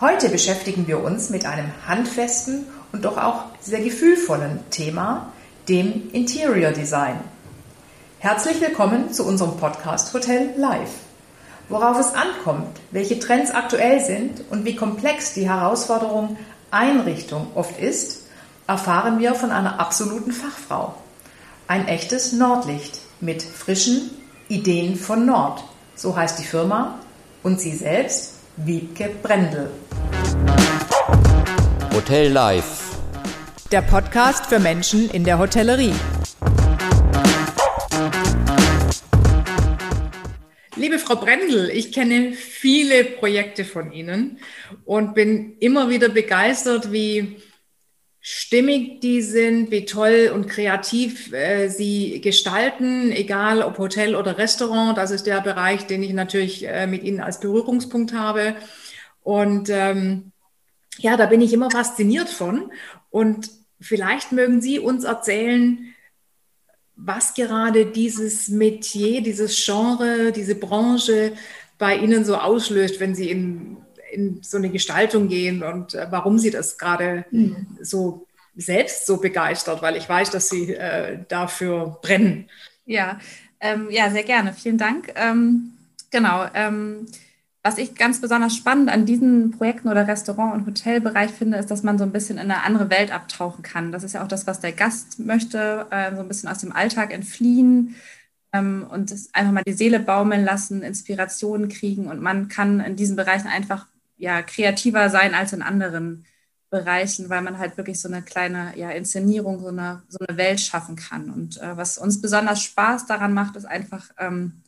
Heute beschäftigen wir uns mit einem handfesten und doch auch sehr gefühlvollen Thema, dem Interior Design. Herzlich willkommen zu unserem Podcast Hotel Live. Worauf es ankommt, welche Trends aktuell sind und wie komplex die Herausforderung Einrichtung oft ist, erfahren wir von einer absoluten Fachfrau. Ein echtes Nordlicht mit frischen Ideen von Nord. So heißt die Firma und sie selbst Wiebke Brendel. Hotel Live. Der Podcast für Menschen in der Hotellerie. Liebe Frau Brendel, ich kenne viele Projekte von Ihnen und bin immer wieder begeistert, wie stimmig die sind, wie toll und kreativ äh, sie gestalten, egal ob Hotel oder Restaurant. Das ist der Bereich, den ich natürlich äh, mit Ihnen als Berührungspunkt habe. Und ähm, ja, da bin ich immer fasziniert von. Und vielleicht mögen Sie uns erzählen, was gerade dieses Metier, dieses Genre, diese Branche bei Ihnen so auslöst, wenn Sie in in so eine Gestaltung gehen und äh, warum sie das gerade mhm. so selbst so begeistert, weil ich weiß, dass sie äh, dafür brennen. Ja, ähm, ja, sehr gerne. Vielen Dank. Ähm, genau. Ähm, was ich ganz besonders spannend an diesen Projekten oder Restaurant- und Hotelbereich finde, ist, dass man so ein bisschen in eine andere Welt abtauchen kann. Das ist ja auch das, was der Gast möchte, äh, so ein bisschen aus dem Alltag entfliehen ähm, und einfach mal die Seele baumeln lassen, Inspirationen kriegen und man kann in diesen Bereichen einfach ja, kreativer sein als in anderen Bereichen, weil man halt wirklich so eine kleine ja, Inszenierung, so eine, so eine Welt schaffen kann. Und äh, was uns besonders Spaß daran macht, ist einfach, ähm,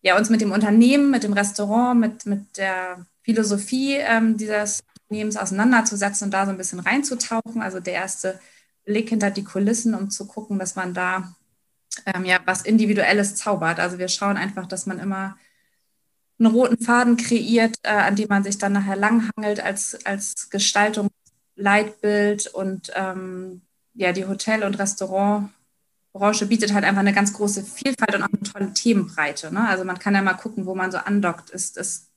ja, uns mit dem Unternehmen, mit dem Restaurant, mit, mit der Philosophie ähm, dieses Unternehmens auseinanderzusetzen und da so ein bisschen reinzutauchen. Also der erste Blick hinter die Kulissen, um zu gucken, dass man da ähm, ja was Individuelles zaubert. Also wir schauen einfach, dass man immer einen roten Faden kreiert, äh, an dem man sich dann nachher langhangelt als, als Gestaltungsleitbild. Und ähm, ja, die Hotel- und Restaurantbranche bietet halt einfach eine ganz große Vielfalt und auch eine tolle Themenbreite. Ne? Also man kann ja mal gucken, wo man so andockt. Ist, ist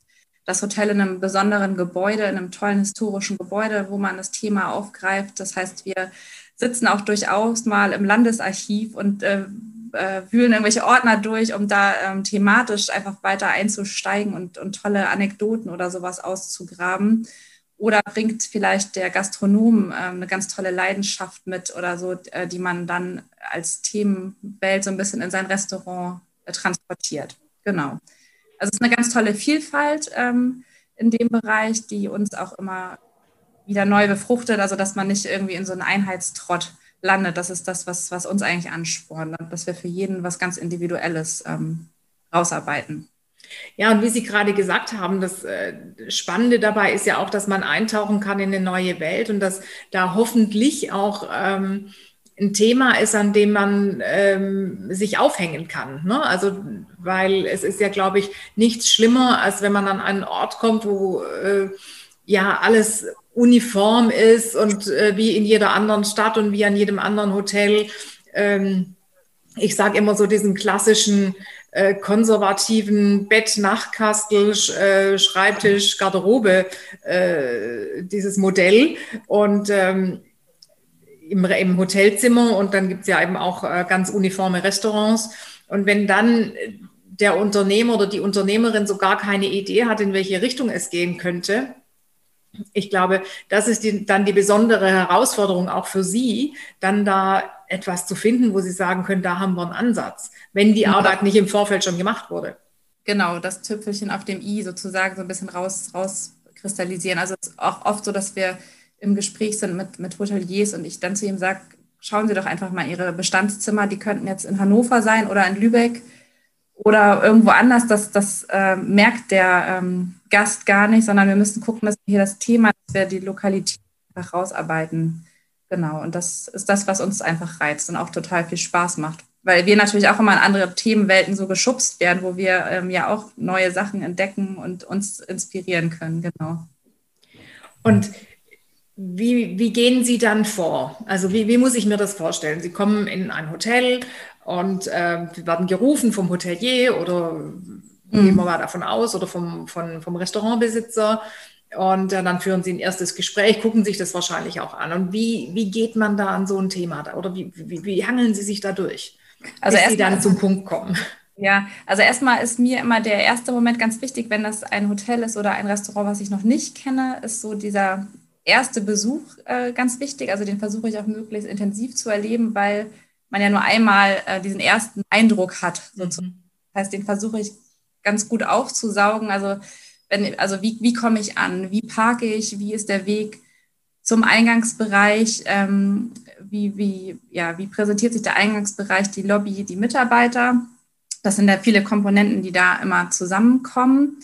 das Hotel in einem besonderen Gebäude, in einem tollen historischen Gebäude, wo man das Thema aufgreift. Das heißt, wir sitzen auch durchaus mal im Landesarchiv und äh, äh, wühlen irgendwelche Ordner durch, um da ähm, thematisch einfach weiter einzusteigen und, und tolle Anekdoten oder sowas auszugraben. Oder bringt vielleicht der Gastronom äh, eine ganz tolle Leidenschaft mit oder so, äh, die man dann als Themenwelt so ein bisschen in sein Restaurant äh, transportiert. Genau. Also es ist eine ganz tolle Vielfalt ähm, in dem Bereich, die uns auch immer wieder neu befruchtet, also dass man nicht irgendwie in so einen Einheitstrott landet. Das ist das, was, was uns eigentlich anspornt, dass wir für jeden was ganz Individuelles ähm, rausarbeiten. Ja, und wie Sie gerade gesagt haben, das äh, Spannende dabei ist ja auch, dass man eintauchen kann in eine neue Welt und dass da hoffentlich auch ähm, ein Thema ist, an dem man ähm, sich aufhängen kann. Ne? Also, weil es ist ja, glaube ich, nichts schlimmer, als wenn man an einen Ort kommt, wo äh, ja alles uniform ist und äh, wie in jeder anderen Stadt und wie an jedem anderen Hotel. Ähm, ich sage immer so diesen klassischen äh, konservativen Bett, Nachtkastel, äh, Schreibtisch, Garderobe, äh, dieses Modell. Und ähm, im, im, Hotelzimmer und dann gibt es ja eben auch äh, ganz uniforme Restaurants. Und wenn dann der Unternehmer oder die Unternehmerin so gar keine Idee hat, in welche Richtung es gehen könnte, ich glaube, das ist die, dann die besondere Herausforderung auch für Sie, dann da etwas zu finden, wo Sie sagen können, da haben wir einen Ansatz, wenn die. Arbeit nicht im Vorfeld schon gemacht wurde. Genau, das Tüpfelchen auf dem i sozusagen so ein bisschen raus, rauskristallisieren. Also es ist auch oft so, dass wir im Gespräch sind mit, mit Hoteliers und ich dann zu ihm sage, schauen Sie doch einfach mal Ihre Bestandszimmer, die könnten jetzt in Hannover sein oder in Lübeck oder irgendwo anders, das, das äh, merkt der ähm, Gast gar nicht, sondern wir müssen gucken, dass wir hier das Thema, dass wir die Lokalität einfach rausarbeiten. Genau, und das ist das, was uns einfach reizt und auch total viel Spaß macht. Weil wir natürlich auch immer in andere Themenwelten so geschubst werden, wo wir ähm, ja auch neue Sachen entdecken und uns inspirieren können, genau. Und wie, wie gehen Sie dann vor? Also wie, wie muss ich mir das vorstellen? Sie kommen in ein Hotel und äh, werden gerufen vom Hotelier oder mhm. gehen wir mal davon aus oder vom, vom, vom Restaurantbesitzer. Und äh, dann führen sie ein erstes Gespräch, gucken sich das wahrscheinlich auch an. Und wie, wie geht man da an so ein Thema da? Oder wie, wie, wie hangeln sie sich da durch, also bis sie dann zum Punkt kommen? Ja, also erstmal ist mir immer der erste Moment ganz wichtig, wenn das ein Hotel ist oder ein Restaurant, was ich noch nicht kenne, ist so dieser erste Besuch äh, ganz wichtig. Also den versuche ich auch möglichst intensiv zu erleben, weil man ja nur einmal äh, diesen ersten Eindruck hat. Sozusagen. Mhm. Das heißt, den versuche ich ganz gut aufzusaugen. Also, wenn, also wie, wie komme ich an? Wie parke ich? Wie ist der Weg zum Eingangsbereich? Ähm, wie, wie, ja, wie präsentiert sich der Eingangsbereich, die Lobby, die Mitarbeiter? Das sind ja viele Komponenten, die da immer zusammenkommen.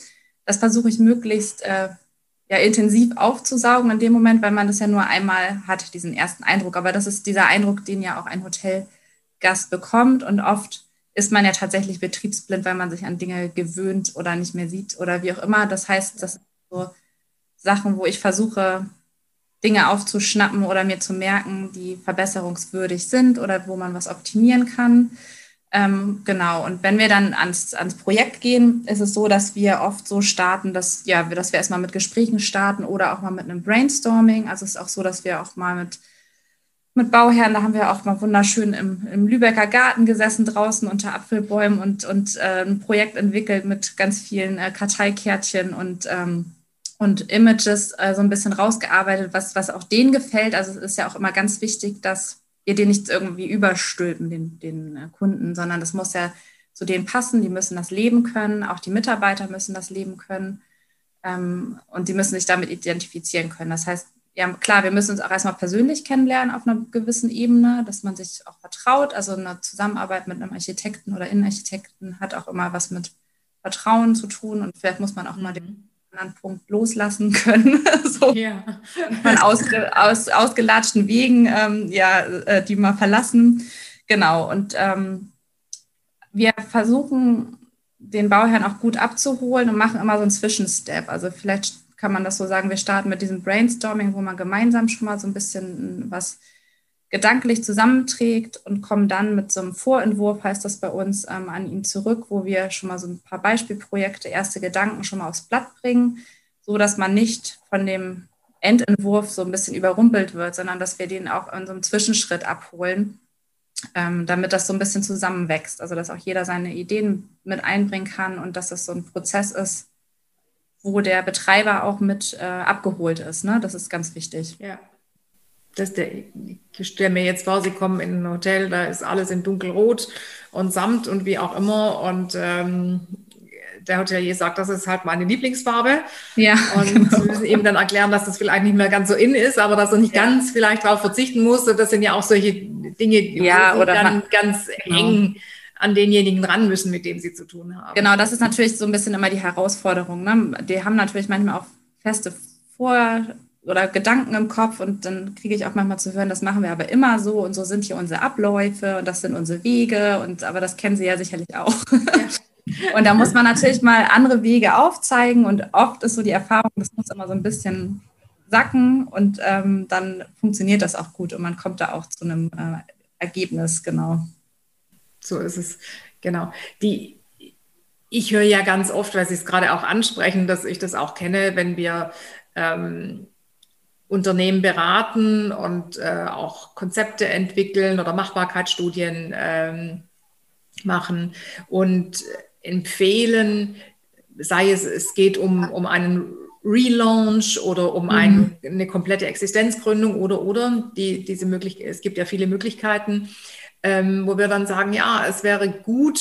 Das versuche ich möglichst äh, ja, intensiv aufzusaugen in dem Moment, weil man das ja nur einmal hat, diesen ersten Eindruck. Aber das ist dieser Eindruck, den ja auch ein Hotelgast bekommt. Und oft ist man ja tatsächlich betriebsblind, weil man sich an Dinge gewöhnt oder nicht mehr sieht oder wie auch immer. Das heißt, das sind so Sachen, wo ich versuche, Dinge aufzuschnappen oder mir zu merken, die verbesserungswürdig sind oder wo man was optimieren kann. Ähm, genau, und wenn wir dann ans, ans Projekt gehen, ist es so, dass wir oft so starten, dass, ja, dass wir erstmal mit Gesprächen starten oder auch mal mit einem Brainstorming. Also es ist auch so, dass wir auch mal mit, mit Bauherren, da haben wir auch mal wunderschön im, im Lübecker Garten gesessen, draußen unter Apfelbäumen und, und äh, ein Projekt entwickelt mit ganz vielen äh, Karteikärtchen und, ähm, und Images äh, so ein bisschen rausgearbeitet, was, was auch denen gefällt. Also es ist ja auch immer ganz wichtig, dass wir den nicht irgendwie überstülpen, den, den äh, Kunden, sondern das muss ja zu denen passen. Die müssen das leben können, auch die Mitarbeiter müssen das leben können ähm, und die müssen sich damit identifizieren können. Das heißt, ja, klar, wir müssen uns auch erstmal persönlich kennenlernen auf einer gewissen Ebene, dass man sich auch vertraut. Also eine Zusammenarbeit mit einem Architekten oder Innenarchitekten hat auch immer was mit Vertrauen zu tun und vielleicht muss man auch mal den anderen Punkt loslassen können, so ja. von ausge, aus, ausgelatschten Wegen, ähm, ja, äh, die mal verlassen. Genau, und ähm, wir versuchen, den Bauherrn auch gut abzuholen und machen immer so einen Zwischenstep. Also vielleicht kann man das so sagen, wir starten mit diesem Brainstorming, wo man gemeinsam schon mal so ein bisschen was gedanklich zusammenträgt und kommen dann mit so einem Vorentwurf, heißt das bei uns, ähm, an ihn zurück, wo wir schon mal so ein paar Beispielprojekte, erste Gedanken schon mal aufs Blatt bringen, so dass man nicht von dem Endentwurf so ein bisschen überrumpelt wird, sondern dass wir den auch in so einem Zwischenschritt abholen, ähm, damit das so ein bisschen zusammenwächst. Also dass auch jeder seine Ideen mit einbringen kann und dass das so ein Prozess ist, wo der Betreiber auch mit äh, abgeholt ist. Ne? Das ist ganz wichtig. Ja das der, ich stelle mir jetzt vor, Sie kommen in ein Hotel, da ist alles in dunkelrot und Samt und wie auch immer. Und ähm, der Hotelier sagt, das ist halt meine Lieblingsfarbe. Ja. Und genau. Sie müssen eben dann erklären, dass das vielleicht nicht mehr ganz so in ist, aber dass er nicht ja. ganz vielleicht darauf verzichten muss. Und das sind ja auch solche Dinge, die ja, oder dann ganz genau. eng an denjenigen ran müssen, mit dem sie zu tun haben. Genau, das ist natürlich so ein bisschen immer die Herausforderung. Ne? Die haben natürlich manchmal auch feste Vor oder Gedanken im Kopf und dann kriege ich auch manchmal zu hören, das machen wir aber immer so und so sind hier unsere Abläufe und das sind unsere Wege und aber das kennen Sie ja sicherlich auch. Ja. und da muss man natürlich mal andere Wege aufzeigen und oft ist so die Erfahrung, das muss immer so ein bisschen sacken und ähm, dann funktioniert das auch gut und man kommt da auch zu einem äh, Ergebnis, genau. So ist es, genau. Die, ich höre ja ganz oft, weil Sie es gerade auch ansprechen, dass ich das auch kenne, wenn wir ähm, Unternehmen beraten und äh, auch Konzepte entwickeln oder Machbarkeitsstudien ähm, machen und empfehlen, sei es, es geht um, um einen Relaunch oder um mhm. ein, eine komplette Existenzgründung oder oder die, diese möglich es gibt ja viele Möglichkeiten, ähm, wo wir dann sagen, ja, es wäre gut,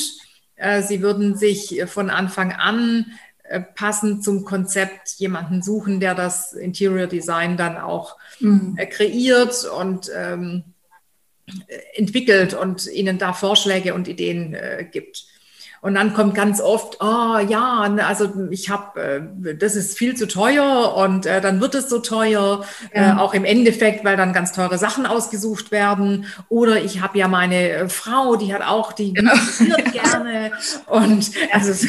äh, Sie würden sich von Anfang an äh, passend zum Konzept jemanden suchen, der das Interior Design dann auch mhm. Äh, kreiert und ähm, entwickelt und ihnen da Vorschläge und Ideen äh, gibt. Und dann kommt ganz oft, oh ja, also ich habe, äh, das ist viel zu teuer und äh, dann wird es so teuer, ja. äh, auch im Endeffekt, weil dann ganz teure Sachen ausgesucht werden. Oder ich habe ja meine Frau, die hat auch, die genau. gerne und also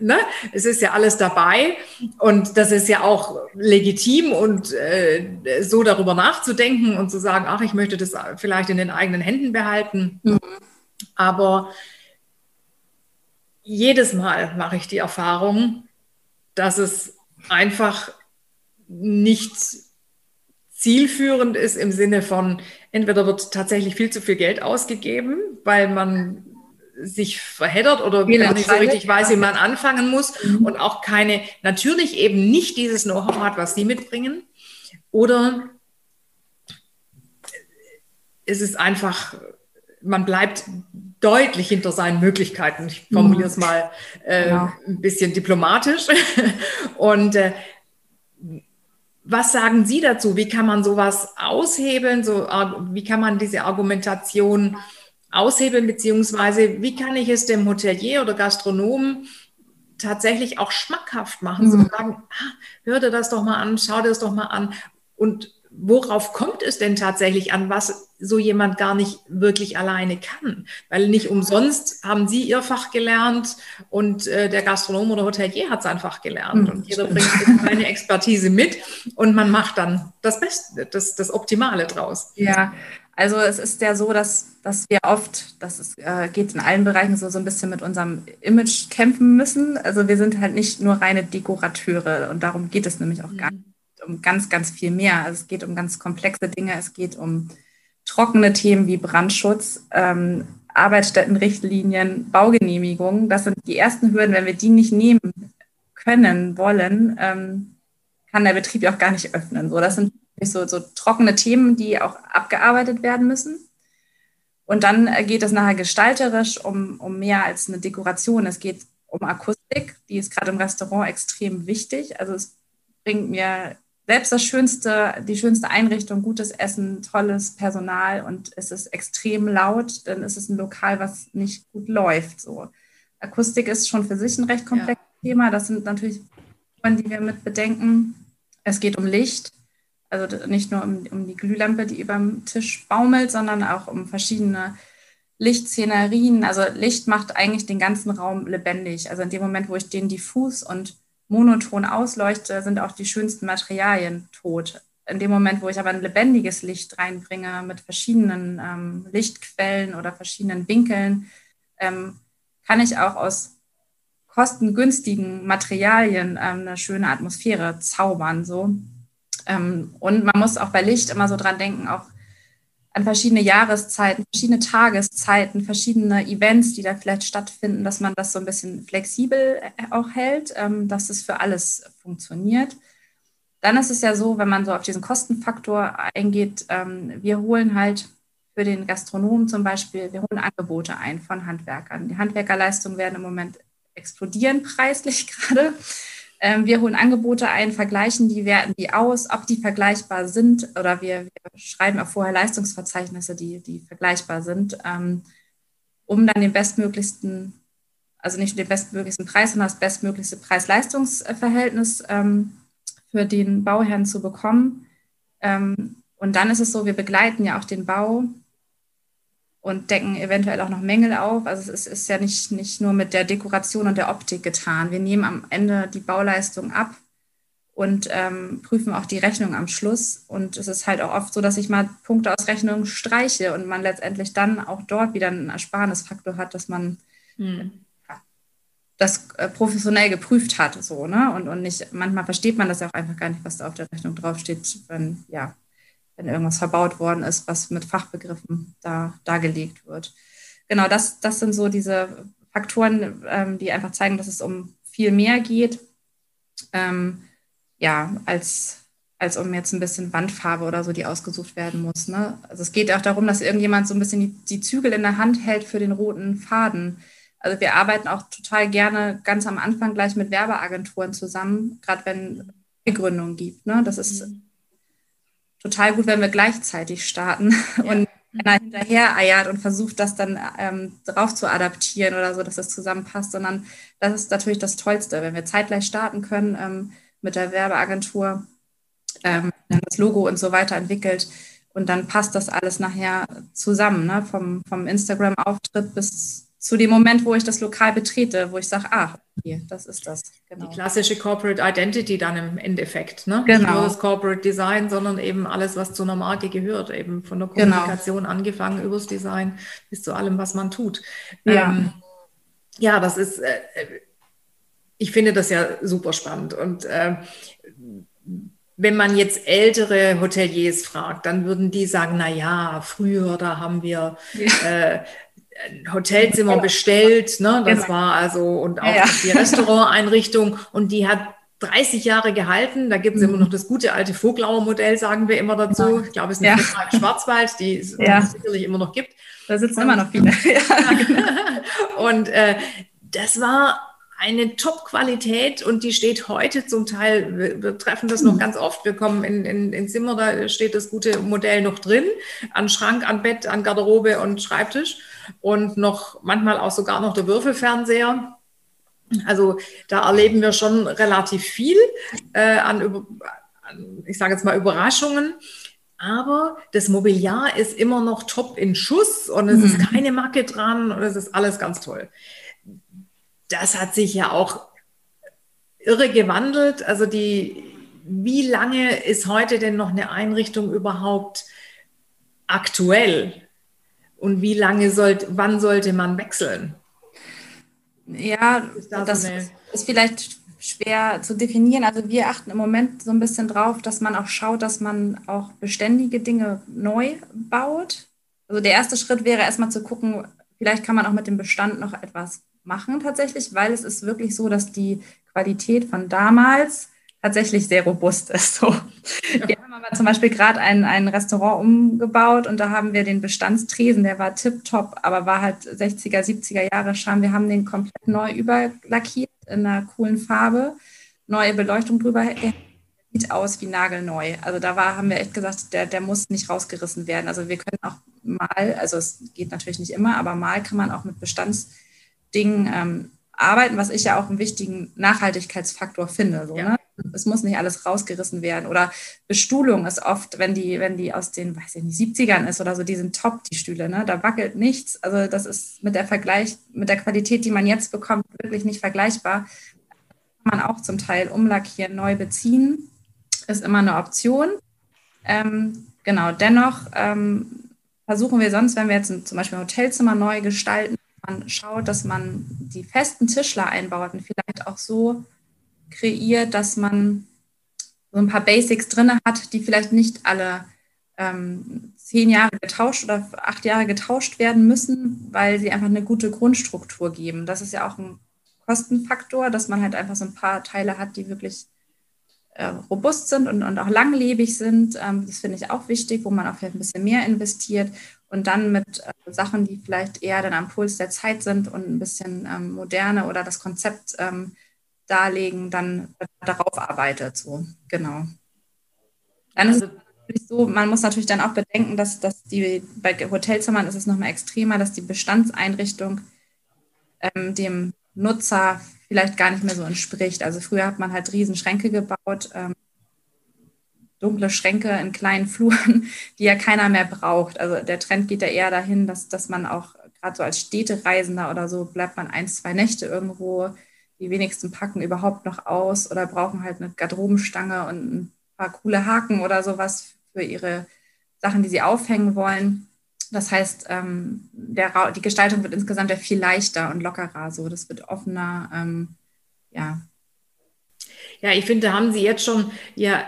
ne, es ist ja alles dabei und das ist ja auch legitim und äh, so darüber nachzudenken und zu sagen, ach, ich möchte das vielleicht in den eigenen Händen behalten. Mhm. Aber jedes Mal mache ich die Erfahrung, dass es einfach nicht zielführend ist im Sinne von, entweder wird tatsächlich viel zu viel Geld ausgegeben, weil man sich verheddert oder gar nicht so richtig weiß, wie man anfangen muss mhm. und auch keine, natürlich eben nicht dieses Know-how hat, was Sie mitbringen. Oder es ist einfach, man bleibt deutlich hinter seinen Möglichkeiten. Ich formuliere es mhm. mal äh, ja. ein bisschen diplomatisch. Und äh, was sagen Sie dazu? Wie kann man sowas aushebeln? So, wie kann man diese Argumentation aushebeln, beziehungsweise wie kann ich es dem Hotelier oder Gastronomen tatsächlich auch schmackhaft machen? Mhm. So sagen, ah, hör dir das doch mal an, schau dir das doch mal an. Und worauf kommt es denn tatsächlich an, was so jemand gar nicht wirklich alleine kann? Weil nicht umsonst haben Sie Ihr Fach gelernt und äh, der Gastronom oder Hotelier hat es einfach gelernt. Mhm, und jeder bringt seine Expertise mit und man macht dann das Beste, das, das Optimale draus. Ja, also es ist ja so, dass, dass wir oft, das ist, äh, geht in allen Bereichen so, so ein bisschen mit unserem Image kämpfen müssen. Also wir sind halt nicht nur reine Dekorateure und darum geht es nämlich auch mhm. gar nicht um ganz, ganz viel mehr. Also es geht um ganz komplexe Dinge, es geht um trockene Themen wie Brandschutz, ähm, Arbeitsstättenrichtlinien, Baugenehmigungen. Das sind die ersten Hürden. Wenn wir die nicht nehmen können, wollen, ähm, kann der Betrieb ja auch gar nicht öffnen. So, das sind so, so trockene Themen, die auch abgearbeitet werden müssen. Und dann geht es nachher gestalterisch um, um mehr als eine Dekoration. Es geht um Akustik, die ist gerade im Restaurant extrem wichtig. Also es bringt mir selbst das schönste, die schönste Einrichtung, gutes Essen, tolles Personal und es ist extrem laut, dann ist es ein Lokal, was nicht gut läuft. So. Akustik ist schon für sich ein recht komplexes ja. Thema. Das sind natürlich Faktoren, die wir mit bedenken. Es geht um Licht, also nicht nur um, um die Glühlampe, die über dem Tisch baumelt, sondern auch um verschiedene Lichtszenerien. Also Licht macht eigentlich den ganzen Raum lebendig. Also in dem Moment, wo ich den diffus und monoton ausleuchte, sind auch die schönsten Materialien tot. In dem Moment, wo ich aber ein lebendiges Licht reinbringe mit verschiedenen ähm, Lichtquellen oder verschiedenen Winkeln, ähm, kann ich auch aus kostengünstigen Materialien ähm, eine schöne Atmosphäre zaubern. So. Ähm, und man muss auch bei Licht immer so dran denken, auch an verschiedene Jahreszeiten, verschiedene Tageszeiten, verschiedene Events, die da vielleicht stattfinden, dass man das so ein bisschen flexibel äh, auch hält, ähm, dass es für alles funktioniert. Dann ist es ja so, wenn man so auf diesen Kostenfaktor eingeht, ähm, wir holen halt für den Gastronomen zum Beispiel, wir holen Angebote ein von Handwerkern. Die Handwerkerleistungen werden im Moment explodieren preislich gerade. Ähm, wir holen Angebote ein, vergleichen die, werten die aus, ob die vergleichbar sind oder wir, wir schreiben auch vorher Leistungsverzeichnisse, die, die vergleichbar sind, ähm, um dann den bestmöglichsten, also nicht den bestmöglichsten Preis, sondern das bestmöglichste Preis-Leistungs-Verhältnis ähm, für den Bauherrn zu bekommen. und dann ist es so, wir begleiten ja auch den Bau und decken eventuell auch noch Mängel auf. Also es ist, ja nicht, nicht nur mit der Dekoration und der Optik getan. Wir nehmen am Ende die Bauleistung ab und ähm, prüfen auch die Rechnung am Schluss. Und es ist halt auch oft so, dass ich mal Punkte aus Rechnungen streiche und man letztendlich dann auch dort wieder einen Ersparnisfaktor hat, dass man hm. das äh, professionell geprüft hat. So, ne? und, und nicht, manchmal versteht man das ja auch einfach gar nicht, was da auf der Rechnung draufsteht, wenn, ja, wenn irgendwas verbaut worden ist, was mit Fachbegriffen da dargelegt wird. Genau, das, das sind so diese Faktoren, ähm, die einfach zeigen, dass es um viel mehr geht, ähm, ja, als, als um jetzt ein bisschen Wandfarbe oder so, die ausgesucht werden muss. Ne? Also es geht auch darum, dass irgendjemand so ein bisschen die, die Zügel in der Hand hält für den roten Faden. Also wir arbeiten auch total gerne ganz am Anfang gleich mit Werbeagenturen zusammen, gerade wenn es Gründung gibt. Ne? Das ist mhm total gut, wenn wir gleichzeitig starten ja. und einer hinterher eiert und versucht, das dann ähm, drauf zu adaptieren oder so, dass das zusammenpasst, sondern das ist natürlich das Tollste, wenn wir zeitgleich starten können ähm, mit der Werbeagentur, ähm, dann das Logo und so weiter entwickelt und dann passt das alles nachher zusammen, ne? vom, vom Instagram-Auftritt bis zu dem Moment, wo ich das Lokal betrete, wo ich sage, ah, hier, das ist das. Genau. Die klassische Corporate Identity dann im Endeffekt. Ne? Genau. Nicht nur das Corporate Design, sondern eben alles, was zu einer Marke gehört. Eben von der genau. Kommunikation genau. angefangen übers Design bis zu allem, was man tut. Ja, ähm, ja das ist, äh, ich finde das ja super spannend. Und äh, wenn man jetzt ältere Hoteliers fragt, dann würden die sagen, na ja, früher, da haben wir ja. äh, Hotelzimmer bestellt, ne? Das genau. war also und auch ja, die Restauranteinrichtung und die hat 30 Jahre gehalten. Da gibt es mhm. immer noch das gute alte Voglauer Modell, sagen wir immer dazu. Ich glaube, es ist eine ja. im Schwarzwald, die es ja. sicherlich immer noch gibt. Da sitzen und, immer noch viele. und äh, das war eine Top-Qualität und die steht heute zum Teil, wir, wir treffen das noch mhm. ganz oft, wir kommen in, in, in Zimmer, da steht das gute Modell noch drin, an Schrank, an Bett, an Garderobe und Schreibtisch und noch manchmal auch sogar noch der Würfelfernseher. Also da erleben wir schon relativ viel äh, an, an, ich sage jetzt mal, Überraschungen. Aber das Mobiliar ist immer noch top in Schuss und es mhm. ist keine Macke dran und es ist alles ganz toll das hat sich ja auch irre gewandelt. Also die, wie lange ist heute denn noch eine Einrichtung überhaupt aktuell? Und wie lange sollte, wann sollte man wechseln? Ja, da das so ist vielleicht schwer zu definieren. Also wir achten im Moment so ein bisschen drauf, dass man auch schaut, dass man auch beständige Dinge neu baut. Also der erste Schritt wäre erstmal zu gucken, vielleicht kann man auch mit dem Bestand noch etwas machen tatsächlich, weil es ist wirklich so, dass die Qualität von damals tatsächlich sehr robust ist. So. Wir haben aber zum Beispiel gerade ein, ein Restaurant umgebaut und da haben wir den Bestandstresen, der war tipptopp, aber war halt 60er, 70er Jahre Charme. Wir haben den komplett neu überlackiert in einer coolen Farbe, neue Beleuchtung drüber. Der sieht aus wie nagelneu. Also da war, haben wir echt gesagt, der, der muss nicht rausgerissen werden. Also wir können auch mal, also es geht natürlich nicht immer, aber mal kann man auch mit Bestands Dingen ähm, arbeiten, was ich ja auch einen wichtigen Nachhaltigkeitsfaktor finde. So, ja. ne? Es muss nicht alles rausgerissen werden. Oder Bestuhlung ist oft, wenn die, wenn die aus den, weiß ich nicht, 70ern ist oder so, die sind top, die Stühle, ne? Da wackelt nichts. Also das ist mit der Vergleich, mit der Qualität, die man jetzt bekommt, wirklich nicht vergleichbar. Kann man auch zum Teil umlackieren, neu beziehen. Ist immer eine Option. Ähm, genau, dennoch ähm, versuchen wir sonst, wenn wir jetzt zum Beispiel ein Hotelzimmer neu gestalten, man schaut, dass man die festen Tischler einbaut und vielleicht auch so kreiert, dass man so ein paar Basics drin hat, die vielleicht nicht alle ähm, zehn Jahre getauscht oder acht Jahre getauscht werden müssen, weil sie einfach eine gute Grundstruktur geben. Das ist ja auch ein Kostenfaktor, dass man halt einfach so ein paar Teile hat, die wirklich äh, robust sind und, und auch langlebig sind. Ähm, das finde ich auch wichtig, wo man auch vielleicht ein bisschen mehr investiert und dann mit äh, Sachen, die vielleicht eher dann am Puls der Zeit sind und ein bisschen ähm, moderne oder das Konzept ähm, darlegen, dann darauf arbeitet. So, genau. Dann ist es natürlich so, man muss natürlich dann auch bedenken, dass, dass die bei Hotelzimmern ist es nochmal extremer, dass die Bestandseinrichtung ähm, dem Nutzer vielleicht gar nicht mehr so entspricht. Also früher hat man halt Riesenschränke gebaut, ähm, dunkle Schränke in kleinen Fluren, die ja keiner mehr braucht. Also der Trend geht ja eher dahin, dass, dass man auch gerade so als Städtereisender oder so bleibt man ein, zwei Nächte irgendwo. Die wenigsten packen überhaupt noch aus oder brauchen halt eine Garderobenstange und ein paar coole Haken oder sowas für ihre Sachen, die sie aufhängen wollen. Das heißt, ähm, der, die Gestaltung wird insgesamt ja viel leichter und lockerer. So, das wird offener. Ähm, ja. Ja, ich finde, da haben Sie jetzt schon ja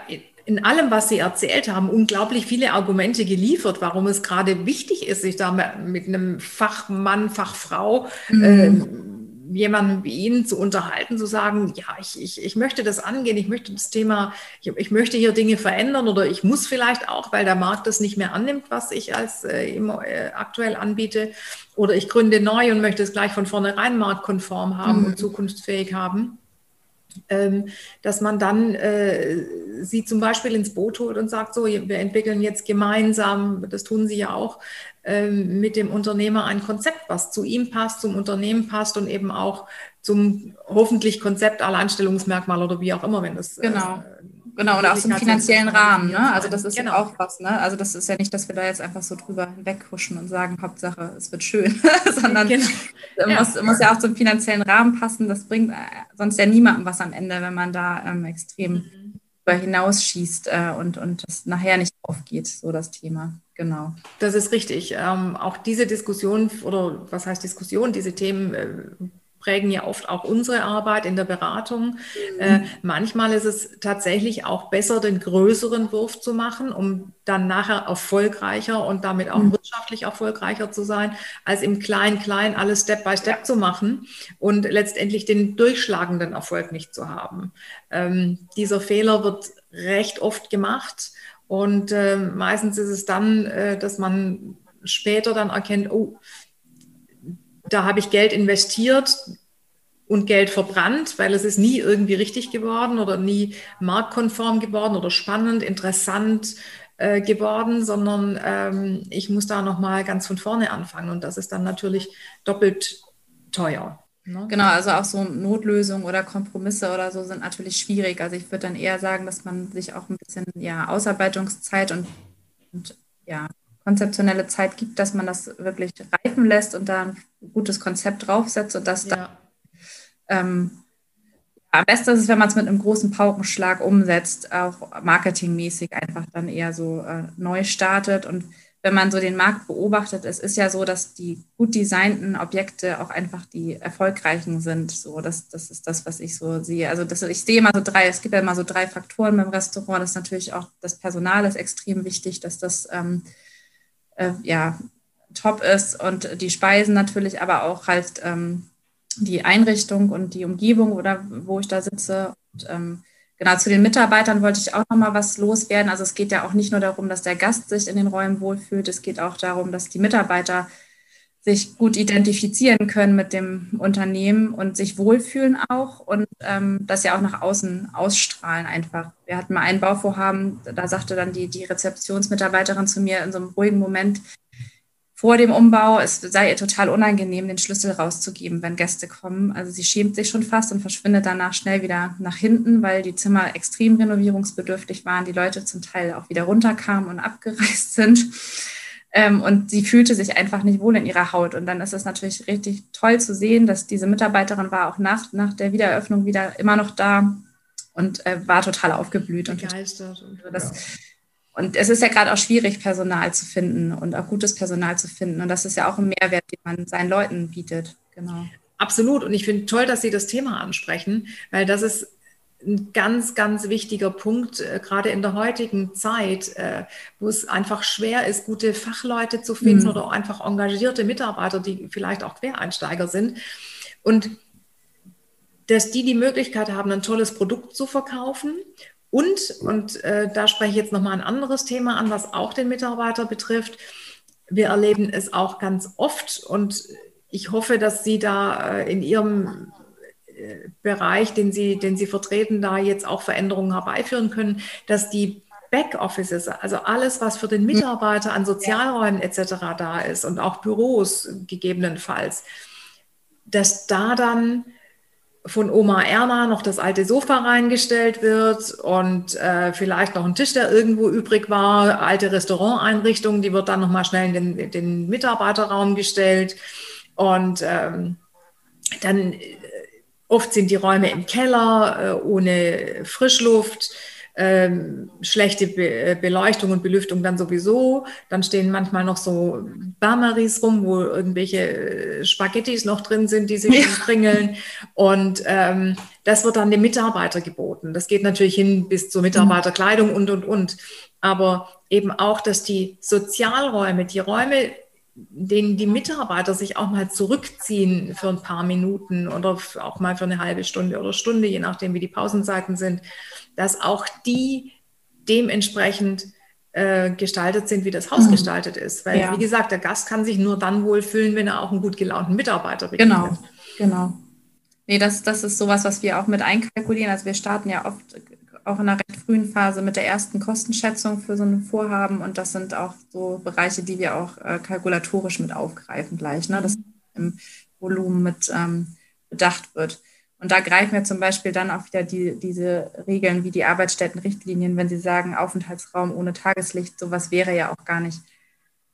in allem, was Sie erzählt haben, unglaublich viele Argumente geliefert, warum es gerade wichtig ist, sich da mit einem Fachmann, Fachfrau, mhm. äh, jemanden wie Ihnen zu unterhalten, zu sagen, ja, ich, ich, ich möchte das angehen, ich möchte das Thema, ich, ich möchte hier Dinge verändern oder ich muss vielleicht auch, weil der Markt das nicht mehr annimmt, was ich als äh, immer, äh, aktuell anbiete, oder ich gründe neu und möchte es gleich von vornherein marktkonform haben mhm. und zukunftsfähig haben dass man dann äh, sie zum Beispiel ins Boot holt und sagt, so, wir entwickeln jetzt gemeinsam, das tun sie ja auch, ähm, mit dem Unternehmer ein Konzept, was zu ihm passt, zum Unternehmen passt und eben auch zum hoffentlich Konzept, Alleinstellungsmerkmal oder wie auch immer, wenn das genau. Äh, Genau, oder auch zum finanziellen Rahmen. Ne? Also das ist genau. ja auch was. Ne? Also das ist ja nicht, dass wir da jetzt einfach so drüber hinweghuschen und sagen, Hauptsache, es wird schön, sondern genau. ja. Muss, muss ja auch zum finanziellen Rahmen passen. Das bringt äh, sonst ja niemandem was am Ende, wenn man da ähm, extrem mhm. hinausschießt äh, und, und das nachher nicht aufgeht, so das Thema. Genau. Das ist richtig. Ähm, auch diese Diskussion oder was heißt Diskussion, diese Themen äh, prägen ja oft auch unsere Arbeit in der Beratung. Mhm. Äh, manchmal ist es tatsächlich auch besser, den größeren Wurf zu machen, um dann nachher erfolgreicher und damit auch mhm. wirtschaftlich erfolgreicher zu sein, als im Klein-Klein alles Step by Step ja. zu machen und letztendlich den durchschlagenden Erfolg nicht zu haben. Ähm, dieser Fehler wird recht oft gemacht und äh, meistens ist es dann, äh, dass man später dann erkennt, oh, da habe ich Geld investiert und Geld verbrannt, weil es ist nie irgendwie richtig geworden oder nie marktkonform geworden oder spannend, interessant äh, geworden, sondern ähm, ich muss da nochmal ganz von vorne anfangen und das ist dann natürlich doppelt teuer. Ne? Genau, also auch so Notlösungen oder Kompromisse oder so sind natürlich schwierig. Also ich würde dann eher sagen, dass man sich auch ein bisschen ja, Ausarbeitungszeit und, und ja, konzeptionelle Zeit gibt, dass man das wirklich reifen lässt und da ein gutes Konzept draufsetzt und das ja. dann ähm, am besten ist es, wenn man es mit einem großen Paukenschlag umsetzt, auch marketingmäßig einfach dann eher so äh, neu startet. Und wenn man so den Markt beobachtet, es ist ja so, dass die gut designten Objekte auch einfach die erfolgreichen sind. So, das, das ist das, was ich so sehe. Also das, ich sehe immer so drei, es gibt ja immer so drei Faktoren beim Restaurant. Das ist natürlich auch das Personal ist extrem wichtig, dass das ähm, äh, ja, top ist und die Speisen natürlich, aber auch halt ähm, die Einrichtung und die Umgebung oder wo ich da sitze. Und, ähm, genau, zu den Mitarbeitern wollte ich auch noch mal was loswerden. Also es geht ja auch nicht nur darum, dass der Gast sich in den Räumen wohlfühlt, es geht auch darum, dass die Mitarbeiter sich gut identifizieren können mit dem Unternehmen und sich wohlfühlen auch und ähm, das ja auch nach außen ausstrahlen einfach. Wir hatten mal ein Bauvorhaben, da sagte dann die, die Rezeptionsmitarbeiterin zu mir in so einem ruhigen Moment vor dem Umbau, es sei ihr total unangenehm, den Schlüssel rauszugeben, wenn Gäste kommen. Also sie schämt sich schon fast und verschwindet danach schnell wieder nach hinten, weil die Zimmer extrem renovierungsbedürftig waren, die Leute zum Teil auch wieder runterkamen und abgereist sind. Ähm, und sie fühlte sich einfach nicht wohl in ihrer Haut. Und dann ist es natürlich richtig toll zu sehen, dass diese Mitarbeiterin war auch nach, nach der Wiedereröffnung wieder immer noch da und äh, war total aufgeblüht. Begeistert. Und, und, das, ja. und es ist ja gerade auch schwierig, Personal zu finden und auch gutes Personal zu finden. Und das ist ja auch ein Mehrwert, den man seinen Leuten bietet. Genau. Absolut. Und ich finde toll, dass Sie das Thema ansprechen, weil das ist ein ganz, ganz wichtiger Punkt, äh, gerade in der heutigen Zeit, äh, wo es einfach schwer ist, gute Fachleute zu finden mhm. oder einfach engagierte Mitarbeiter, die vielleicht auch Quereinsteiger sind. Und dass die die Möglichkeit haben, ein tolles Produkt zu verkaufen. Und, und äh, da spreche ich jetzt nochmal ein anderes Thema an, was auch den Mitarbeiter betrifft. Wir erleben es auch ganz oft und ich hoffe, dass Sie da äh, in Ihrem Bereich, den Sie, den Sie vertreten, da jetzt auch Veränderungen herbeiführen können, dass die Backoffices, also alles, was für den Mitarbeiter an Sozialräumen etc. da ist und auch Büros gegebenenfalls, dass da dann von Oma Erna noch das alte Sofa reingestellt wird und äh, vielleicht noch ein Tisch, der irgendwo übrig war, alte Restauranteinrichtungen, die wird dann nochmal schnell in den, den, Mitarbeiterraum gestellt und ähm, dann Oft sind die Räume im Keller, äh, ohne Frischluft, ähm, schlechte Be äh, Beleuchtung und Belüftung dann sowieso. Dann stehen manchmal noch so Barmaries rum, wo irgendwelche äh, Spaghettis noch drin sind, die sich ja. kringeln. Und ähm, das wird dann dem Mitarbeiter geboten. Das geht natürlich hin bis zur Mitarbeiterkleidung und, und, und. Aber eben auch, dass die Sozialräume, die Räume, denen die Mitarbeiter sich auch mal zurückziehen für ein paar Minuten oder auch mal für eine halbe Stunde oder Stunde, je nachdem, wie die Pausenzeiten sind, dass auch die dementsprechend äh, gestaltet sind, wie das Haus mhm. gestaltet ist. Weil, ja. wie gesagt, der Gast kann sich nur dann wohlfühlen, wenn er auch einen gut gelaunten Mitarbeiter bekommt. Genau, genau. Nee, das, das ist sowas, was wir auch mit einkalkulieren. Also wir starten ja oft auch in einer recht frühen Phase mit der ersten Kostenschätzung für so ein Vorhaben. Und das sind auch so Bereiche, die wir auch äh, kalkulatorisch mit aufgreifen gleich, ne? dass im Volumen mit ähm, bedacht wird. Und da greifen wir zum Beispiel dann auch wieder die, diese Regeln wie die Arbeitsstättenrichtlinien, wenn Sie sagen, Aufenthaltsraum ohne Tageslicht, sowas wäre ja auch gar nicht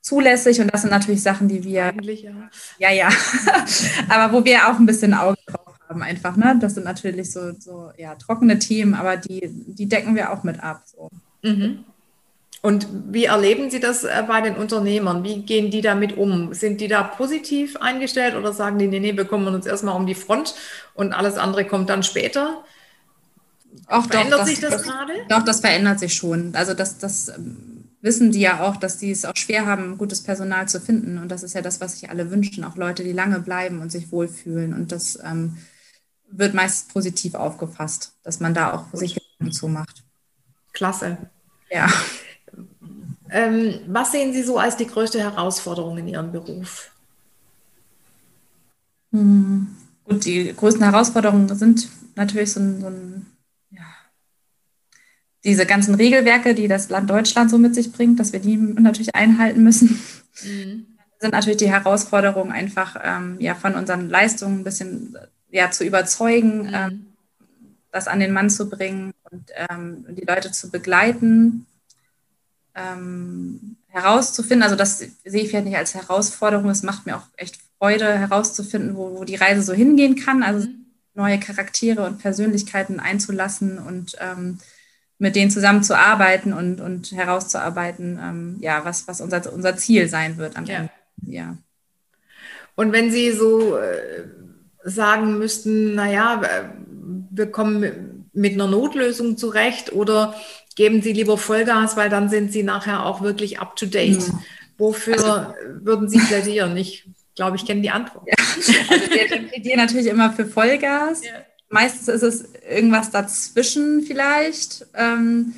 zulässig. Und das sind natürlich Sachen, die wir. Eigentlich, ja. Ja, ja. Aber wo wir auch ein bisschen Auge drauf haben einfach. Ne? Das sind natürlich so, so ja, trockene Themen, aber die, die decken wir auch mit ab. So. Mhm. Und wie erleben Sie das äh, bei den Unternehmern? Wie gehen die damit um? Sind die da positiv eingestellt oder sagen die, nee, nee, wir kommen uns erstmal um die Front und alles andere kommt dann später? Auch verändert doch, sich das, das, gerade? Doch, das verändert sich schon. Also das, das ähm, wissen die ja auch, dass die es auch schwer haben, gutes Personal zu finden. Und das ist ja das, was sich alle wünschen. Auch Leute, die lange bleiben und sich wohlfühlen. Und das ähm, wird meist positiv aufgefasst, dass man da auch sich Gedanken zu macht. Klasse. Ja. Ähm, was sehen Sie so als die größte Herausforderung in Ihrem Beruf? Hm. Gut, die größten Herausforderungen sind natürlich so ein, so ein ja, diese ganzen Regelwerke, die das Land Deutschland so mit sich bringt, dass wir die natürlich einhalten müssen. Mhm. Sind natürlich die Herausforderungen einfach ähm, ja, von unseren Leistungen ein bisschen ja, zu überzeugen, mhm. ähm, das an den Mann zu bringen und ähm, die Leute zu begleiten ähm, herauszufinden. Also das sehe ich vielleicht nicht als Herausforderung. Es macht mir auch echt Freude, herauszufinden, wo, wo die Reise so hingehen kann. Also mhm. neue Charaktere und Persönlichkeiten einzulassen und ähm, mit denen zusammenzuarbeiten und, und herauszuarbeiten, ähm, ja, was, was unser, unser Ziel sein wird am ja. Ende. Ja. Und wenn Sie so äh, sagen müssten, naja, wir kommen mit einer Notlösung zurecht oder geben Sie lieber Vollgas, weil dann sind Sie nachher auch wirklich up to date. Mhm. Wofür also, würden Sie plädieren? Ich glaube, ich kenne die Antwort. Ja. Also wir plädieren natürlich immer für Vollgas. Ja. Meistens ist es irgendwas dazwischen vielleicht. Ähm,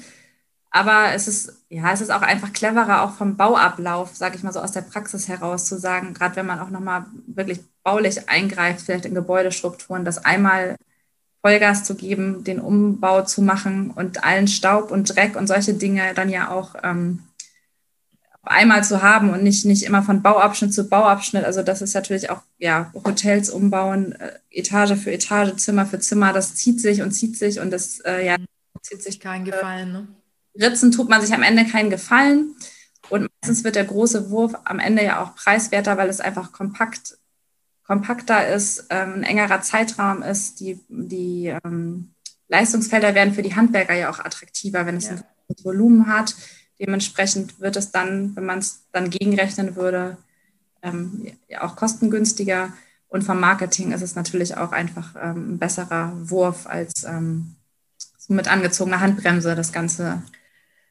aber es ist, ja, es ist auch einfach cleverer, auch vom Bauablauf, sage ich mal so aus der Praxis heraus zu sagen, gerade wenn man auch nochmal wirklich baulich eingreift, vielleicht in Gebäudestrukturen, das einmal Vollgas zu geben, den Umbau zu machen und allen Staub und Dreck und solche Dinge dann ja auch ähm, einmal zu haben und nicht, nicht immer von Bauabschnitt zu Bauabschnitt. Also das ist natürlich auch, ja, Hotels umbauen, äh, Etage für Etage, Zimmer für Zimmer, das zieht sich und zieht sich und das, äh, ja, zieht sich keinen Gefallen. Ne? Ritzen tut man sich am Ende keinen Gefallen. Und meistens wird der große Wurf am Ende ja auch preiswerter, weil es einfach kompakt kompakter ist, ähm, ein engerer Zeitraum ist, die, die ähm, Leistungsfelder werden für die Handwerker ja auch attraktiver, wenn es ja. ein großes Volumen hat. Dementsprechend wird es dann, wenn man es dann gegenrechnen würde, ähm, ja auch kostengünstiger. Und vom Marketing ist es natürlich auch einfach ähm, ein besserer Wurf als ähm, mit angezogener Handbremse das Ganze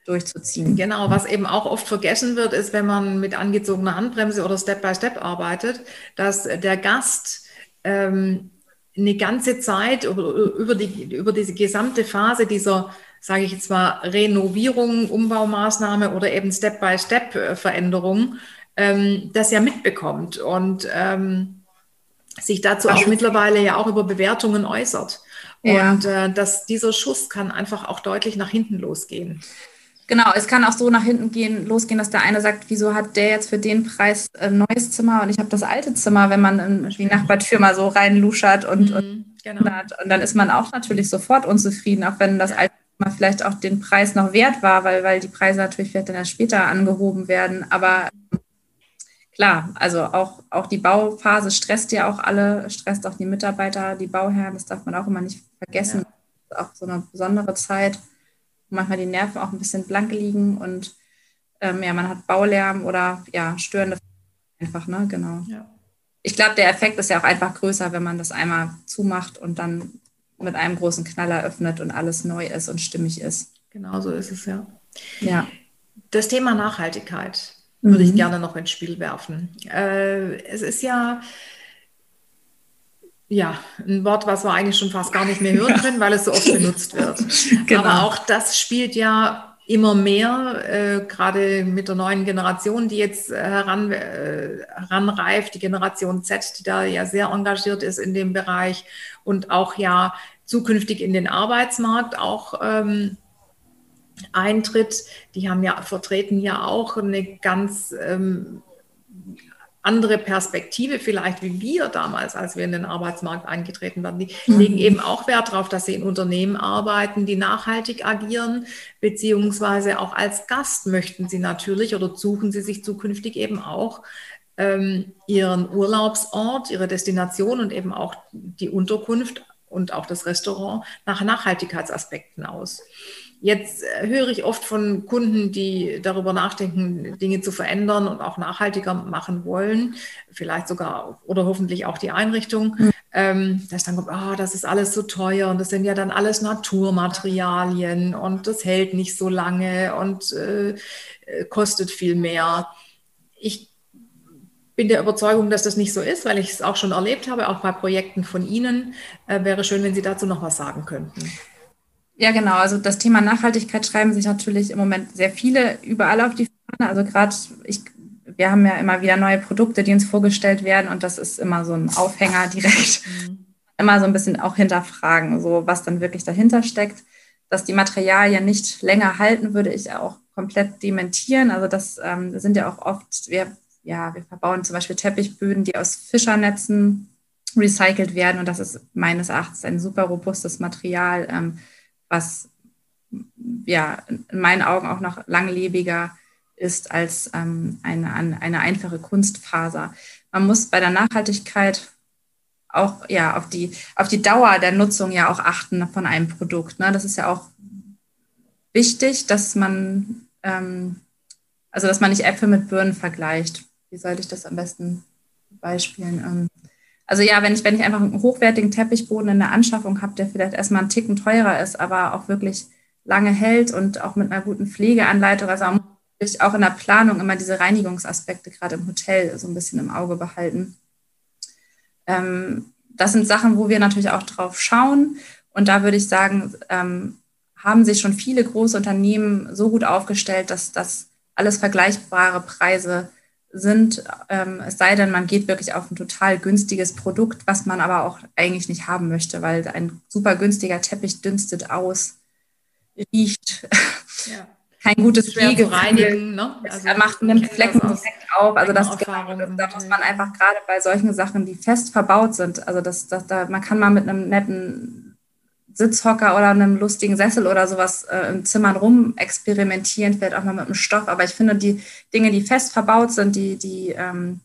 durchzuziehen. Genau, was eben auch oft vergessen wird, ist, wenn man mit angezogener Handbremse oder Step-by-Step Step arbeitet, dass der Gast ähm, eine ganze Zeit über, über, die, über diese gesamte Phase dieser, sage ich jetzt mal, Renovierung, Umbaumaßnahme oder eben Step-by-Step-Veränderung ähm, das ja mitbekommt und ähm, sich dazu auch mittlerweile ja auch über Bewertungen äußert. Ja. Und äh, dass dieser Schuss kann einfach auch deutlich nach hinten losgehen. Genau, es kann auch so nach hinten gehen, losgehen, dass der eine sagt, wieso hat der jetzt für den Preis ein neues Zimmer und ich habe das alte Zimmer, wenn man in die Nachbartür mal so reinluschert und, mhm, und, genau. und dann ist man auch natürlich sofort unzufrieden, auch wenn das alte Zimmer vielleicht auch den Preis noch wert war, weil, weil die Preise natürlich vielleicht dann später angehoben werden. Aber klar, also auch, auch die Bauphase stresst ja auch alle, stresst auch die Mitarbeiter, die Bauherren, das darf man auch immer nicht vergessen. Ja. Das ist auch so eine besondere Zeit manchmal die Nerven auch ein bisschen blank liegen und ähm, ja, man hat Baulärm oder ja, störende einfach, ne? Genau. Ja. Ich glaube, der Effekt ist ja auch einfach größer, wenn man das einmal zumacht und dann mit einem großen Knaller öffnet und alles neu ist und stimmig ist. Genau so ist es, ja. Ja. Das Thema Nachhaltigkeit würde mhm. ich gerne noch ins Spiel werfen. Äh, es ist ja ja, ein Wort, was wir eigentlich schon fast gar nicht mehr hören können, weil es so oft benutzt wird. Genau. Aber auch das spielt ja immer mehr, äh, gerade mit der neuen Generation, die jetzt äh, heran, äh, heranreift, die Generation Z, die da ja sehr engagiert ist in dem Bereich und auch ja zukünftig in den Arbeitsmarkt auch ähm, eintritt. Die haben ja vertreten ja auch eine ganz ähm, andere Perspektive vielleicht wie wir damals, als wir in den Arbeitsmarkt eingetreten waren. Die mhm. legen eben auch Wert darauf, dass sie in Unternehmen arbeiten, die nachhaltig agieren, beziehungsweise auch als Gast möchten sie natürlich oder suchen sie sich zukünftig eben auch ähm, ihren Urlaubsort, ihre Destination und eben auch die Unterkunft und auch das Restaurant nach Nachhaltigkeitsaspekten aus. Jetzt äh, höre ich oft von Kunden, die darüber nachdenken, Dinge zu verändern und auch nachhaltiger machen wollen, vielleicht sogar oder hoffentlich auch die Einrichtung, mhm. ähm, dass dann kommt, oh, das ist alles so teuer und das sind ja dann alles Naturmaterialien und das hält nicht so lange und äh, kostet viel mehr. Ich bin der Überzeugung, dass das nicht so ist, weil ich es auch schon erlebt habe, auch bei Projekten von Ihnen. Äh, wäre schön, wenn Sie dazu noch was sagen könnten. Ja, genau. Also das Thema Nachhaltigkeit schreiben sich natürlich im Moment sehr viele überall auf die Fahne. Also gerade ich, wir haben ja immer wieder neue Produkte, die uns vorgestellt werden und das ist immer so ein Aufhänger direkt. Mhm. Immer so ein bisschen auch hinterfragen, so was dann wirklich dahinter steckt. Dass die Materialien nicht länger halten, würde ich auch komplett dementieren. Also das ähm, sind ja auch oft, wir, ja, wir verbauen zum Beispiel Teppichböden, die aus Fischernetzen recycelt werden und das ist meines Erachtens ein super robustes Material. Ähm, was ja in meinen Augen auch noch langlebiger ist als ähm, eine, eine einfache Kunstfaser. Man muss bei der Nachhaltigkeit auch ja auf die, auf die Dauer der Nutzung ja auch achten von einem Produkt. Ne? Das ist ja auch wichtig, dass man ähm, also dass man nicht Äpfel mit Birnen vergleicht. Wie sollte ich das am besten beispielen? Ähm, also ja, wenn ich, wenn ich einfach einen hochwertigen Teppichboden in der Anschaffung habe, der vielleicht erstmal einen Ticken teurer ist, aber auch wirklich lange hält und auch mit einer guten Pflegeanleitung, also auch in der Planung immer diese Reinigungsaspekte gerade im Hotel so ein bisschen im Auge behalten. Ähm, das sind Sachen, wo wir natürlich auch drauf schauen. Und da würde ich sagen, ähm, haben sich schon viele große Unternehmen so gut aufgestellt, dass das alles vergleichbare Preise sind, ähm, es sei denn, man geht wirklich auf ein total günstiges Produkt, was man aber auch eigentlich nicht haben möchte, weil ein super günstiger Teppich dünstet aus, riecht, ja. kein gutes Pflege reinigen, ne? also er macht einen Flecken direkt auf. Also das, da muss man einfach gerade bei solchen Sachen, die fest verbaut sind, also das, das, da, man kann mal mit einem netten Sitzhocker oder einem lustigen Sessel oder sowas äh, in Zimmern rum experimentieren, vielleicht auch mal mit dem Stoff. Aber ich finde, die Dinge, die fest verbaut sind, die, die ähm,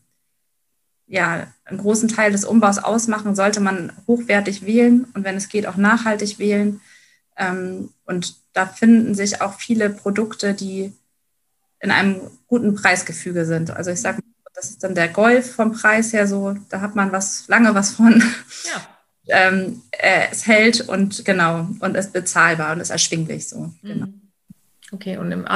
ja, einen großen Teil des Umbaus ausmachen, sollte man hochwertig wählen und wenn es geht, auch nachhaltig wählen. Ähm, und da finden sich auch viele Produkte, die in einem guten Preisgefüge sind. Also ich sage, das ist dann der Golf vom Preis her so, da hat man was lange was von. Ja ähm, äh, es hält und genau und ist bezahlbar und ist erschwinglich so. Mhm. Genau. Okay, und im,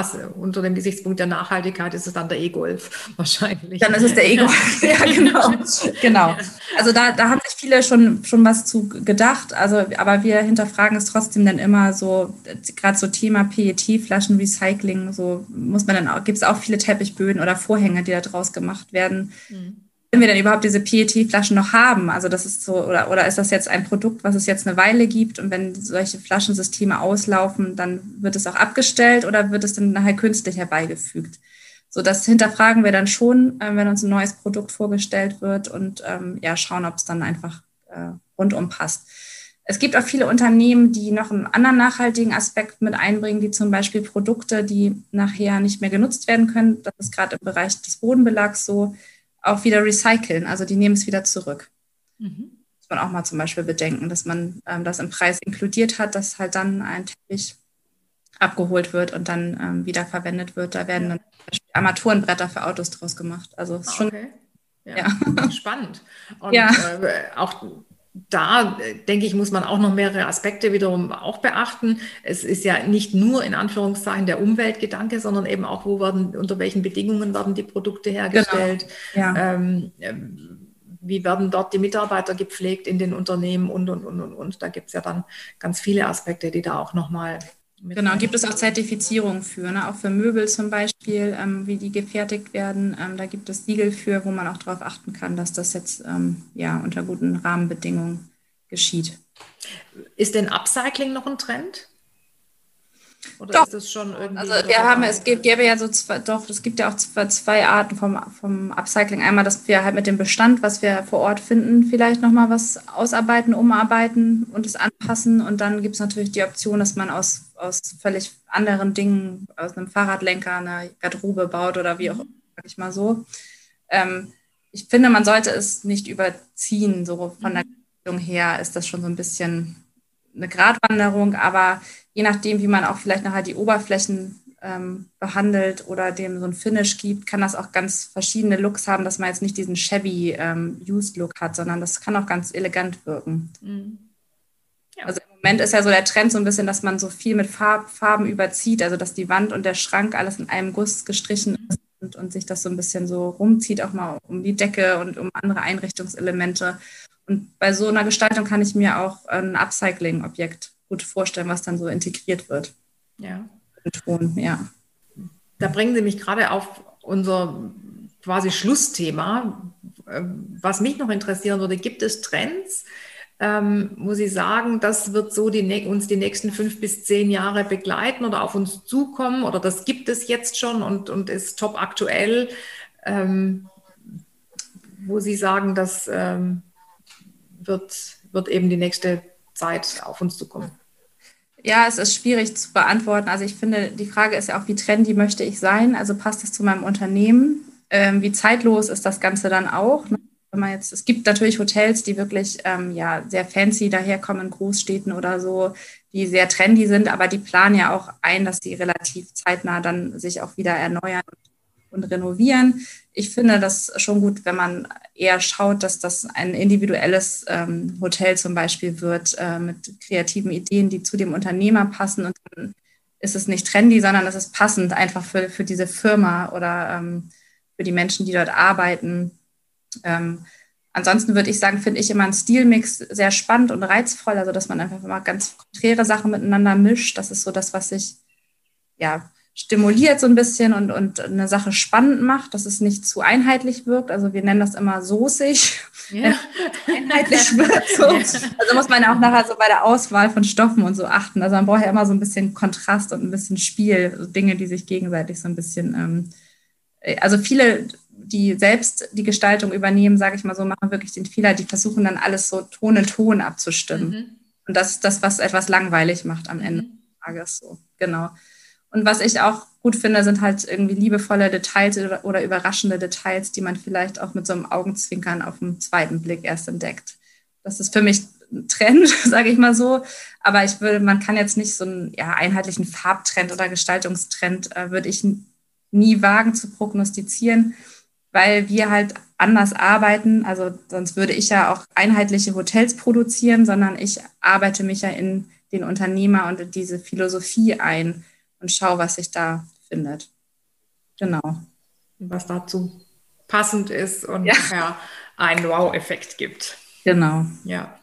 unter dem Gesichtspunkt der Nachhaltigkeit ist es dann der E-Golf wahrscheinlich. Dann ist es der E-Golf, ja genau. genau. Also da, da haben sich viele schon, schon was zu gedacht, also, aber wir hinterfragen es trotzdem dann immer so, gerade so Thema PET-Flaschen, Recycling, so muss man dann auch, gibt es auch viele Teppichböden oder Vorhänge, die da draus gemacht werden. Mhm wenn wir denn überhaupt diese PET-Flaschen noch haben? Also das ist so, oder, oder ist das jetzt ein Produkt, was es jetzt eine Weile gibt und wenn solche Flaschensysteme auslaufen, dann wird es auch abgestellt oder wird es dann nachher künstlich herbeigefügt? So, das hinterfragen wir dann schon, äh, wenn uns ein neues Produkt vorgestellt wird und ähm, ja, schauen, ob es dann einfach äh, rundum passt. Es gibt auch viele Unternehmen, die noch einen anderen nachhaltigen Aspekt mit einbringen, die zum Beispiel Produkte, die nachher nicht mehr genutzt werden können. Das ist gerade im Bereich des Bodenbelags so auch wieder recyceln. Also die nehmen es wieder zurück. Mhm. Muss man auch mal zum Beispiel bedenken, dass man ähm, das im Preis inkludiert hat, dass halt dann ein Teppich abgeholt wird und dann ähm, wieder verwendet wird. Da werden dann Armaturenbretter für Autos draus gemacht. Also ist schon okay. ja. ja. spannend. Und ja. Äh, auch da äh, denke ich, muss man auch noch mehrere Aspekte wiederum auch beachten. Es ist ja nicht nur in Anführungszeichen der Umweltgedanke, sondern eben auch, wo werden, unter welchen Bedingungen werden die Produkte hergestellt. Genau. Ja. Ähm, äh, wie werden dort die Mitarbeiter gepflegt in den Unternehmen und, und, und, und, und. Da gibt es ja dann ganz viele Aspekte, die da auch nochmal Genau, gibt es auch Zertifizierung für, ne? auch für Möbel zum Beispiel, ähm, wie die gefertigt werden. Ähm, da gibt es Siegel für, wo man auch darauf achten kann, dass das jetzt ähm, ja, unter guten Rahmenbedingungen geschieht. Ist denn Upcycling noch ein Trend? Oder doch. ist das schon irgendwie. Also wir haben, es gibt, gäbe ja so zwei, doch, es gibt ja auch zwei, zwei Arten vom, vom Upcycling. Einmal, dass wir halt mit dem Bestand, was wir vor Ort finden, vielleicht nochmal was ausarbeiten, umarbeiten und es anpassen. Und dann gibt es natürlich die Option, dass man aus, aus völlig anderen Dingen, aus einem Fahrradlenker eine Garderobe baut oder wie auch immer, sag ich mal so. Ähm, ich finde, man sollte es nicht überziehen, so von der Richtung her ist das schon so ein bisschen eine Gratwanderung, aber je nachdem, wie man auch vielleicht nachher die Oberflächen ähm, behandelt oder dem so ein Finish gibt, kann das auch ganz verschiedene Looks haben, dass man jetzt nicht diesen shabby ähm, Used Look hat, sondern das kann auch ganz elegant wirken. Mhm. Ja. Also im Moment ist ja so der Trend so ein bisschen, dass man so viel mit Farb, Farben überzieht, also dass die Wand und der Schrank alles in einem Guss gestrichen ist und, und sich das so ein bisschen so rumzieht, auch mal um die Decke und um andere Einrichtungselemente. Und bei so einer Gestaltung kann ich mir auch ein Upcycling-Objekt gut vorstellen, was dann so integriert wird. Ja. Ton, ja. Da bringen Sie mich gerade auf unser quasi Schlussthema. Was mich noch interessieren würde, gibt es Trends, ähm, muss ich sagen, das wird so die, uns die nächsten fünf bis zehn Jahre begleiten oder auf uns zukommen oder das gibt es jetzt schon und, und ist top aktuell, ähm, wo Sie sagen, das ähm, wird, wird eben die nächste Zeit auf uns zukommen. Ja, es ist schwierig zu beantworten. Also ich finde, die Frage ist ja auch, wie trendy möchte ich sein? Also passt es zu meinem Unternehmen? Ähm, wie zeitlos ist das Ganze dann auch? Ne? Wenn man jetzt, es gibt natürlich Hotels, die wirklich ähm, ja, sehr fancy daherkommen in Großstädten oder so, die sehr trendy sind, aber die planen ja auch ein, dass die relativ zeitnah dann sich auch wieder erneuern und renovieren. Ich finde das schon gut, wenn man eher schaut, dass das ein individuelles ähm, Hotel zum Beispiel wird, äh, mit kreativen Ideen, die zu dem Unternehmer passen. Und dann ist es nicht trendy, sondern es ist passend einfach für, für diese Firma oder ähm, für die Menschen, die dort arbeiten. Ähm, ansonsten würde ich sagen, finde ich immer einen Stilmix sehr spannend und reizvoll, also dass man einfach immer ganz konträre Sachen miteinander mischt. Das ist so das, was ich ja stimuliert so ein bisschen und, und eine Sache spannend macht, dass es nicht zu einheitlich wirkt. Also wir nennen das immer soßig, ja. einheitlich wird. So. Also muss man auch nachher so bei der Auswahl von Stoffen und so achten. Also man braucht ja immer so ein bisschen Kontrast und ein bisschen Spiel, also Dinge, die sich gegenseitig so ein bisschen, ähm, äh, also viele, die selbst die Gestaltung übernehmen, sage ich mal so, machen wirklich den Fehler, die versuchen dann alles so Ton in Ton abzustimmen. Mhm. Und das ist das, was etwas langweilig macht am Ende mhm. des Tages. So, genau. Und was ich auch gut finde, sind halt irgendwie liebevolle Details oder, überraschende Details, die man vielleicht auch mit so einem Augenzwinkern auf den zweiten Blick erst entdeckt. Das ist für mich ein Trend, sage ich mal so. Aber ich würde, man kann jetzt nicht so einen ja, einheitlichen Farbtrend oder Gestaltungstrend, äh, würde ich nie wagen zu prognostizieren, weil wir halt anders arbeiten. Also sonst würde ich ja auch einheitliche Hotels produzieren, sondern ich arbeite mich ja in den Unternehmer und in diese Philosophie ein und schau, was sich da findet. Genau. Was dazu passend ist und ja. Ja, einen Wow-Effekt gibt. Genau. Ja.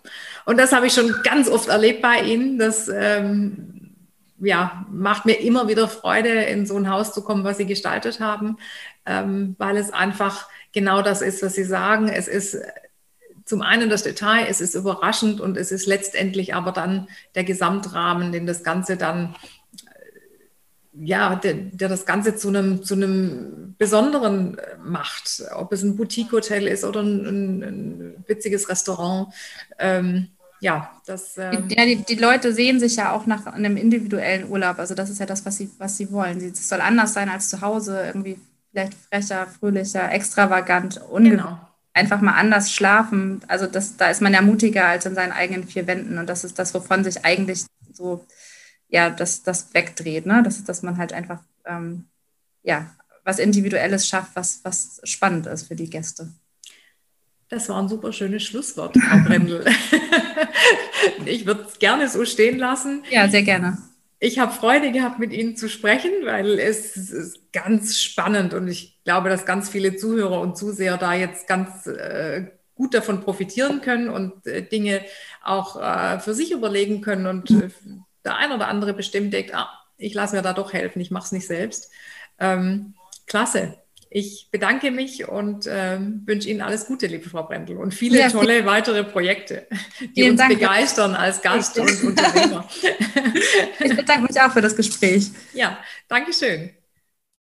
Und das habe ich schon ganz oft erlebt bei Ihnen. Das ähm, ja, macht mir immer wieder Freude, in so ein Haus zu kommen, was Sie gestaltet haben, ähm, weil es einfach genau das ist, was Sie sagen. Es ist zum einen das Detail, es ist überraschend und es ist letztendlich aber dann der Gesamtrahmen, den das Ganze dann ja, der, der, das Ganze zu einem, zu einem Besonderen äh, macht. Ob es ein Boutique-Hotel ist oder ein, ein, ein witziges Restaurant. Ähm, ja, das. Ähm ja, die, die, Leute sehen sich ja auch nach einem individuellen Urlaub. Also, das ist ja das, was sie, was sie wollen. Es soll anders sein als zu Hause, irgendwie vielleicht frecher, fröhlicher, extravagant, genau. einfach mal anders schlafen. Also, das, da ist man ja mutiger als in seinen eigenen vier Wänden. Und das ist das, wovon sich eigentlich so ja, das, das wegdreht. Ne? Das ist, dass man halt einfach ähm, ja, was Individuelles schafft, was, was spannend ist für die Gäste. Das war ein super schönes Schlusswort, Frau Brendel. ich würde es gerne so stehen lassen. Ja, sehr gerne. Ich habe Freude gehabt, mit Ihnen zu sprechen, weil es ist ganz spannend und ich glaube, dass ganz viele Zuhörer und Zuseher da jetzt ganz äh, gut davon profitieren können und äh, Dinge auch äh, für sich überlegen können und äh, der ein oder andere bestimmt denkt, ah, ich lasse mir da doch helfen, ich mache es nicht selbst. Ähm, klasse. Ich bedanke mich und ähm, wünsche Ihnen alles Gute, liebe Frau Brendel, und viele ja, tolle weitere Projekte, die uns Dank. begeistern als Gast und Unternehmer. Ich bedanke mich auch für das Gespräch. Ja, Dankeschön.